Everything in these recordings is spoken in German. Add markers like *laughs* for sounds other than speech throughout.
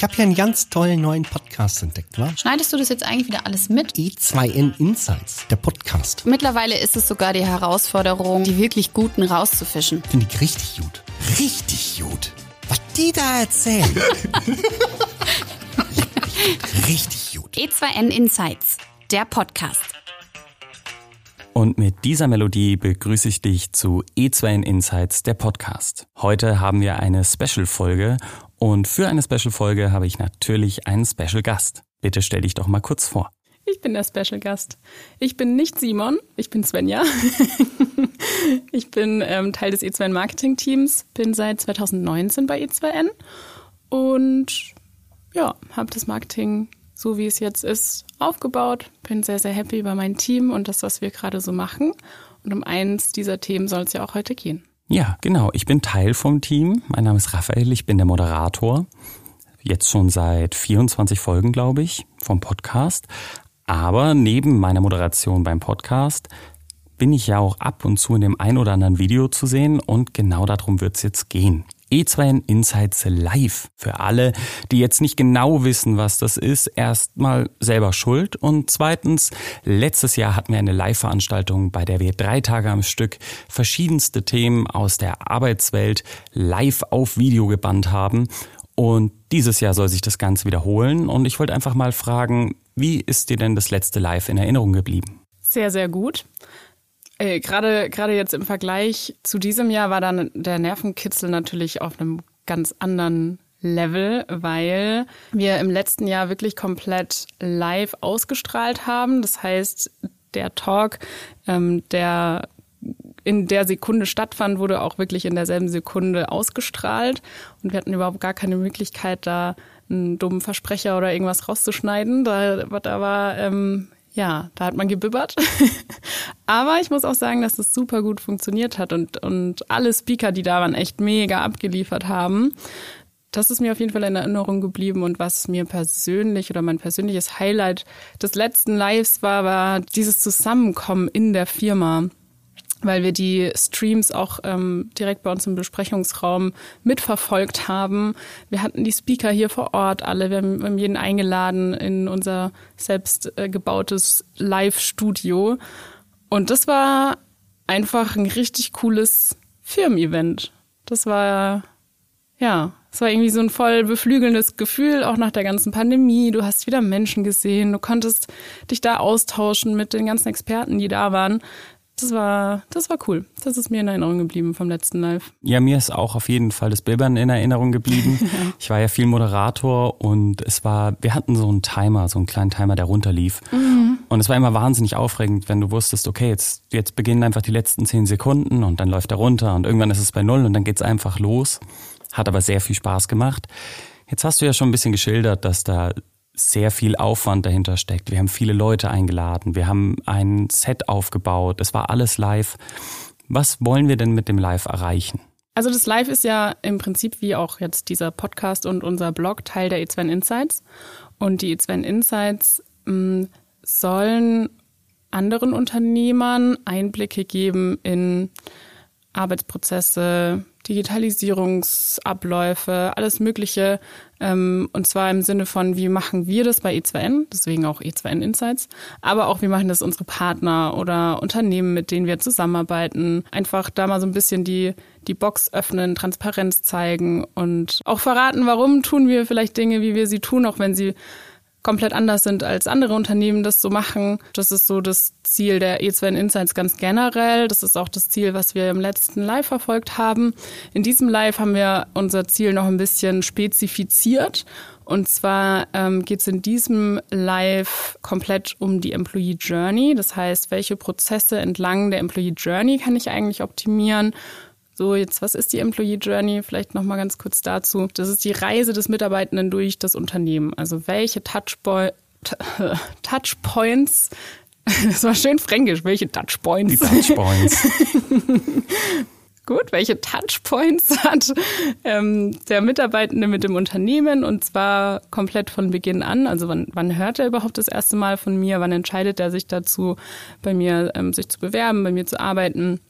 Ich habe hier einen ganz tollen neuen Podcast entdeckt, wa? Schneidest du das jetzt eigentlich wieder alles mit? E2N Insights, der Podcast. Mittlerweile ist es sogar die Herausforderung, die wirklich Guten rauszufischen. Finde ich richtig gut. Richtig gut. Was die da erzählen. *laughs* richtig gut. E2N Insights, der Podcast. Und mit dieser Melodie begrüße ich dich zu E2N Insights, der Podcast. Heute haben wir eine Special-Folge und für eine Special-Folge habe ich natürlich einen Special-Gast. Bitte stell dich doch mal kurz vor. Ich bin der Special-Gast. Ich bin nicht Simon, ich bin Svenja. *laughs* ich bin ähm, Teil des E2N Marketing-Teams, bin seit 2019 bei E2N und ja, habe das Marketing so wie es jetzt ist, aufgebaut. Bin sehr, sehr happy über mein Team und das, was wir gerade so machen. Und um eins dieser Themen soll es ja auch heute gehen. Ja, genau. Ich bin Teil vom Team. Mein Name ist Raphael, ich bin der Moderator. Jetzt schon seit 24 Folgen, glaube ich, vom Podcast. Aber neben meiner Moderation beim Podcast bin ich ja auch ab und zu in dem ein oder anderen Video zu sehen und genau darum wird es jetzt gehen. E2N Insights Live. Für alle, die jetzt nicht genau wissen, was das ist, erstmal selber schuld. Und zweitens, letztes Jahr hatten wir eine Live-Veranstaltung, bei der wir drei Tage am Stück verschiedenste Themen aus der Arbeitswelt live auf Video gebannt haben. Und dieses Jahr soll sich das Ganze wiederholen. Und ich wollte einfach mal fragen, wie ist dir denn das letzte Live in Erinnerung geblieben? Sehr, sehr gut. Äh, gerade gerade jetzt im Vergleich zu diesem Jahr war dann der Nervenkitzel natürlich auf einem ganz anderen Level, weil wir im letzten Jahr wirklich komplett live ausgestrahlt haben. Das heißt, der Talk, ähm, der in der Sekunde stattfand, wurde auch wirklich in derselben Sekunde ausgestrahlt. Und wir hatten überhaupt gar keine Möglichkeit, da einen dummen Versprecher oder irgendwas rauszuschneiden. Da, da war ähm, ja, da hat man gebibbert. *laughs* Aber ich muss auch sagen, dass das super gut funktioniert hat und, und alle Speaker, die da waren, echt mega abgeliefert haben. Das ist mir auf jeden Fall in Erinnerung geblieben und was mir persönlich oder mein persönliches Highlight des letzten Lives war, war dieses Zusammenkommen in der Firma weil wir die Streams auch ähm, direkt bei uns im Besprechungsraum mitverfolgt haben. Wir hatten die Speaker hier vor Ort alle, wir haben, jeden eingeladen in unser selbst äh, gebautes Live-Studio. Und das war einfach ein richtig cooles Firmen-Event. Das war, ja, es war irgendwie so ein voll beflügelndes Gefühl, auch nach der ganzen Pandemie. Du hast wieder Menschen gesehen, du konntest dich da austauschen mit den ganzen Experten, die da waren. Das war, das war cool. Das ist mir in Erinnerung geblieben vom letzten Live. Ja, mir ist auch auf jeden Fall das Bibbern in Erinnerung geblieben. *laughs* ja. Ich war ja viel Moderator und es war, wir hatten so einen Timer, so einen kleinen Timer, der runterlief. Mhm. Und es war immer wahnsinnig aufregend, wenn du wusstest, okay, jetzt, jetzt beginnen einfach die letzten zehn Sekunden und dann läuft er runter und irgendwann ist es bei null und dann geht's einfach los. Hat aber sehr viel Spaß gemacht. Jetzt hast du ja schon ein bisschen geschildert, dass da sehr viel Aufwand dahinter steckt. Wir haben viele Leute eingeladen, wir haben ein Set aufgebaut, es war alles live. Was wollen wir denn mit dem Live erreichen? Also das Live ist ja im Prinzip wie auch jetzt dieser Podcast und unser Blog Teil der E2 Insights. Und die E2 Insights mh, mm, sollen anderen Unternehmern Einblicke geben in Arbeitsprozesse, Digitalisierungsabläufe, alles Mögliche. Ähm, und zwar im Sinne von, wie machen wir das bei E2N, deswegen auch E2N Insights, aber auch, wie machen das unsere Partner oder Unternehmen, mit denen wir zusammenarbeiten. Einfach da mal so ein bisschen die, die Box öffnen, Transparenz zeigen und auch verraten, warum tun wir vielleicht Dinge, wie wir sie tun, auch wenn sie komplett anders sind als andere Unternehmen das so machen. Das ist so das Ziel der E2N Insights ganz generell. Das ist auch das Ziel, was wir im letzten Live verfolgt haben. In diesem Live haben wir unser Ziel noch ein bisschen spezifiziert. Und zwar ähm, geht es in diesem Live komplett um die Employee Journey. Das heißt, welche Prozesse entlang der Employee Journey kann ich eigentlich optimieren? So, jetzt, was ist die Employee Journey? Vielleicht nochmal ganz kurz dazu. Das ist die Reise des Mitarbeitenden durch das Unternehmen. Also welche Touchboy *laughs* Touchpoints *laughs* das war schön fränkisch. Welche Touchpoints? Die Touchpoints. *laughs* Gut, welche Touchpoints hat ähm, der Mitarbeitende mit dem Unternehmen und zwar komplett von Beginn an. Also wann, wann hört er überhaupt das erste Mal von mir? Wann entscheidet er sich dazu, bei mir ähm, sich zu bewerben, bei mir zu arbeiten?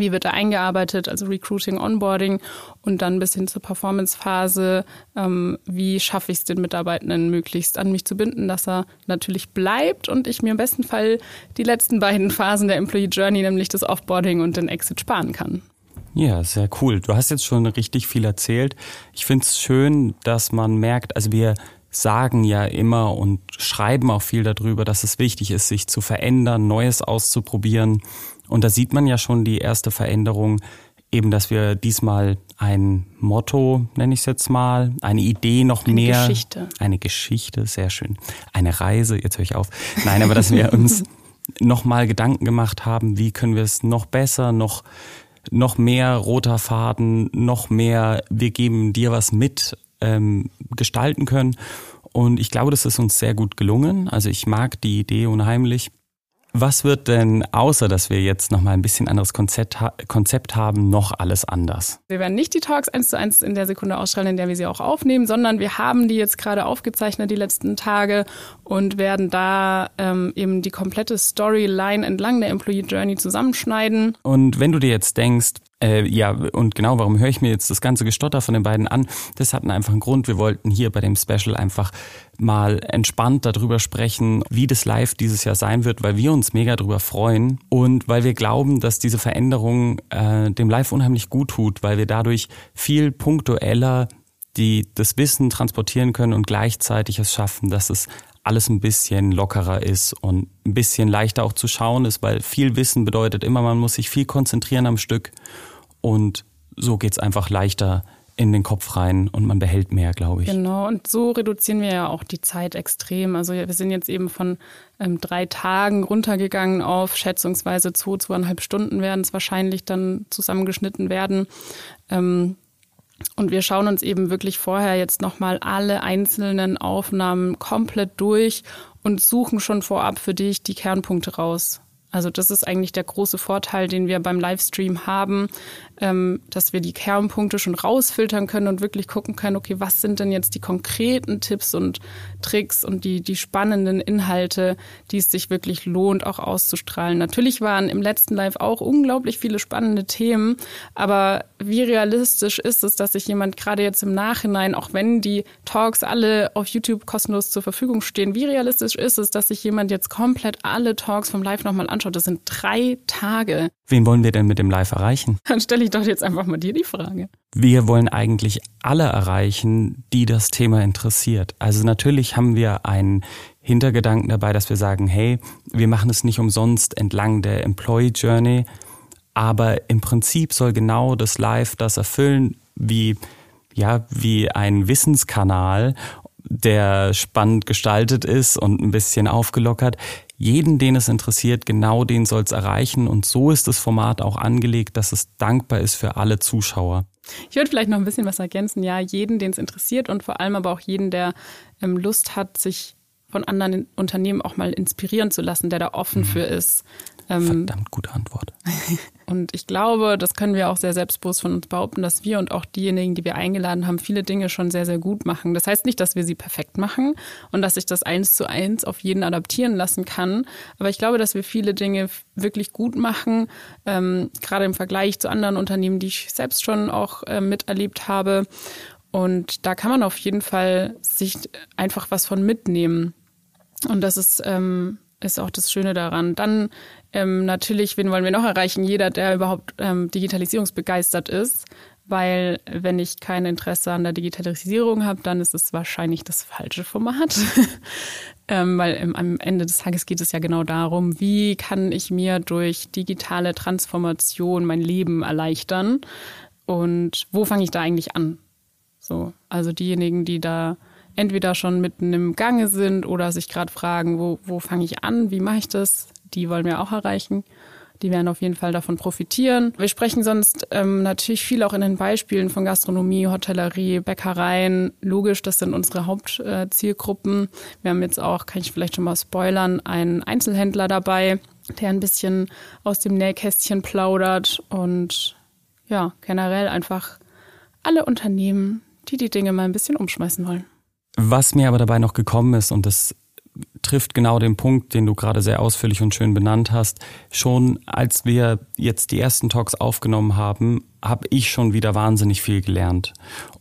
Wie wird er eingearbeitet, also Recruiting, Onboarding und dann bis hin zur Performance-Phase, ähm, wie schaffe ich es den Mitarbeitenden möglichst an mich zu binden, dass er natürlich bleibt und ich mir im besten Fall die letzten beiden Phasen der Employee Journey, nämlich das Offboarding und den Exit sparen kann. Ja, sehr cool. Du hast jetzt schon richtig viel erzählt. Ich finde es schön, dass man merkt, also wir sagen ja immer und schreiben auch viel darüber, dass es wichtig ist, sich zu verändern, Neues auszuprobieren. Und da sieht man ja schon die erste Veränderung, eben, dass wir diesmal ein Motto, nenne ich es jetzt mal, eine Idee noch eine mehr. Eine Geschichte. Eine Geschichte, sehr schön. Eine Reise, jetzt höre ich auf. Nein, aber dass wir *laughs* uns nochmal Gedanken gemacht haben, wie können wir es noch besser, noch, noch mehr roter Faden, noch mehr, wir geben dir was mit, ähm, gestalten können. Und ich glaube, das ist uns sehr gut gelungen. Also ich mag die Idee unheimlich. Was wird denn, außer dass wir jetzt nochmal ein bisschen anderes Konzept, Konzept haben, noch alles anders? Wir werden nicht die Talks eins zu eins in der Sekunde ausstrahlen, in der wir sie auch aufnehmen, sondern wir haben die jetzt gerade aufgezeichnet die letzten Tage und werden da ähm, eben die komplette Storyline entlang der Employee Journey zusammenschneiden. Und wenn du dir jetzt denkst, äh, ja, und genau, warum höre ich mir jetzt das ganze Gestotter von den beiden an? Das hat einfach einen Grund. Wir wollten hier bei dem Special einfach mal entspannt darüber sprechen, wie das Live dieses Jahr sein wird, weil wir uns mega darüber freuen und weil wir glauben, dass diese Veränderung äh, dem Live unheimlich gut tut, weil wir dadurch viel punktueller die das Wissen transportieren können und gleichzeitig es schaffen, dass es alles ein bisschen lockerer ist und ein bisschen leichter auch zu schauen ist, weil viel Wissen bedeutet immer, man muss sich viel konzentrieren am Stück und so geht's einfach leichter in den Kopf rein und man behält mehr, glaube ich. Genau, und so reduzieren wir ja auch die Zeit extrem. Also wir sind jetzt eben von ähm, drei Tagen runtergegangen auf schätzungsweise zwei, zweieinhalb Stunden werden es wahrscheinlich dann zusammengeschnitten werden. Ähm, und wir schauen uns eben wirklich vorher jetzt nochmal alle einzelnen Aufnahmen komplett durch und suchen schon vorab für dich die Kernpunkte raus. Also das ist eigentlich der große Vorteil, den wir beim Livestream haben, ähm, dass wir die Kernpunkte schon rausfiltern können und wirklich gucken können, okay, was sind denn jetzt die konkreten Tipps und Tricks und die, die spannenden Inhalte, die es sich wirklich lohnt, auch auszustrahlen. Natürlich waren im letzten Live auch unglaublich viele spannende Themen, aber wie realistisch ist es, dass sich jemand gerade jetzt im Nachhinein, auch wenn die Talks alle auf YouTube kostenlos zur Verfügung stehen, wie realistisch ist es, dass sich jemand jetzt komplett alle Talks vom Live nochmal? Das sind drei Tage. Wen wollen wir denn mit dem Live erreichen? Dann stelle ich doch jetzt einfach mal dir die Frage. Wir wollen eigentlich alle erreichen, die das Thema interessiert. Also natürlich haben wir einen Hintergedanken dabei, dass wir sagen, hey, wir machen es nicht umsonst entlang der Employee Journey, aber im Prinzip soll genau das Live das erfüllen, wie ja, wie ein Wissenskanal, der spannend gestaltet ist und ein bisschen aufgelockert jeden, den es interessiert, genau den soll es erreichen. Und so ist das Format auch angelegt, dass es dankbar ist für alle Zuschauer. Ich würde vielleicht noch ein bisschen was ergänzen. Ja, jeden, den es interessiert und vor allem aber auch jeden, der ähm, Lust hat, sich von anderen Unternehmen auch mal inspirieren zu lassen, der da offen mhm. für ist. Ähm, Verdammt gute Antwort. *laughs* *laughs* Und ich glaube, das können wir auch sehr selbstbewusst von uns behaupten, dass wir und auch diejenigen, die wir eingeladen haben, viele Dinge schon sehr, sehr gut machen. Das heißt nicht, dass wir sie perfekt machen und dass sich das eins zu eins auf jeden adaptieren lassen kann. Aber ich glaube, dass wir viele Dinge wirklich gut machen, ähm, gerade im Vergleich zu anderen Unternehmen, die ich selbst schon auch äh, miterlebt habe. Und da kann man auf jeden Fall sich einfach was von mitnehmen. Und das ist, ähm, ist auch das Schöne daran. Dann ähm, natürlich, wen wollen wir noch erreichen? Jeder, der überhaupt ähm, digitalisierungsbegeistert ist. Weil wenn ich kein Interesse an der Digitalisierung habe, dann ist es wahrscheinlich das falsche Format. *laughs* ähm, weil im, am Ende des Tages geht es ja genau darum, wie kann ich mir durch digitale Transformation mein Leben erleichtern und wo fange ich da eigentlich an? So, also diejenigen, die da entweder schon mitten im Gange sind oder sich gerade fragen, wo, wo fange ich an, wie mache ich das, die wollen wir auch erreichen. Die werden auf jeden Fall davon profitieren. Wir sprechen sonst ähm, natürlich viel auch in den Beispielen von Gastronomie, Hotellerie, Bäckereien. Logisch, das sind unsere Hauptzielgruppen. Wir haben jetzt auch, kann ich vielleicht schon mal spoilern, einen Einzelhändler dabei, der ein bisschen aus dem Nähkästchen plaudert und ja, generell einfach alle Unternehmen, die die Dinge mal ein bisschen umschmeißen wollen. Was mir aber dabei noch gekommen ist, und das trifft genau den Punkt, den du gerade sehr ausführlich und schön benannt hast. Schon als wir jetzt die ersten Talks aufgenommen haben, habe ich schon wieder wahnsinnig viel gelernt.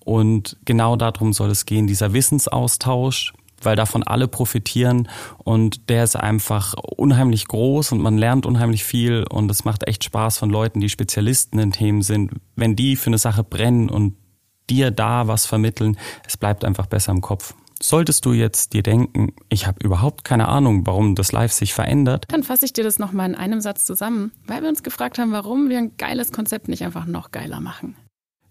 Und genau darum soll es gehen, dieser Wissensaustausch, weil davon alle profitieren und der ist einfach unheimlich groß und man lernt unheimlich viel und es macht echt Spaß von Leuten, die Spezialisten in Themen sind, wenn die für eine Sache brennen und dir da was vermitteln, es bleibt einfach besser im Kopf. Solltest du jetzt dir denken, ich habe überhaupt keine Ahnung, warum das Live sich verändert, dann fasse ich dir das nochmal in einem Satz zusammen, weil wir uns gefragt haben, warum wir ein geiles Konzept nicht einfach noch geiler machen.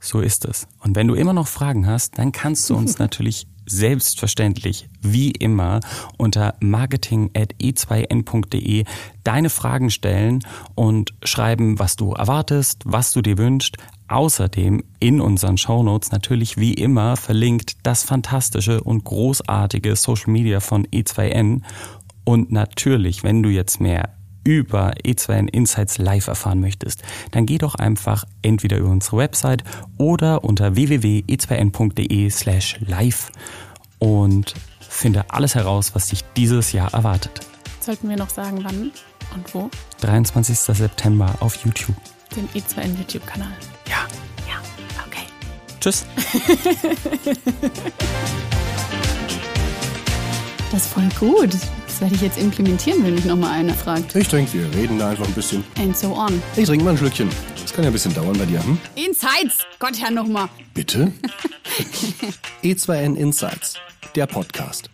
So ist es. Und wenn du immer noch Fragen hast, dann kannst du uns *laughs* natürlich selbstverständlich, wie immer, unter marketing.e2n.de deine Fragen stellen und schreiben, was du erwartest, was du dir wünschst. Außerdem in unseren Shownotes natürlich wie immer verlinkt das fantastische und großartige Social Media von E2N. Und natürlich, wenn du jetzt mehr über E2N Insights live erfahren möchtest, dann geh doch einfach entweder über unsere Website oder unter www.e2n.de slash live und finde alles heraus, was dich dieses Jahr erwartet. Sollten wir noch sagen, wann und wo? 23. September auf YouTube. Den E2N YouTube-Kanal. Ja. Ja, okay. Tschüss. *laughs* Das ist voll gut. Das werde ich jetzt implementieren, wenn mich nochmal einer fragt. Ich trinke, wir reden da einfach ein bisschen. And so on. Ich trinke mal ein Schlückchen. Das kann ja ein bisschen dauern bei dir, hm? Insights! Gott, Herr, nochmal. Bitte? *laughs* E2N Insights, der Podcast.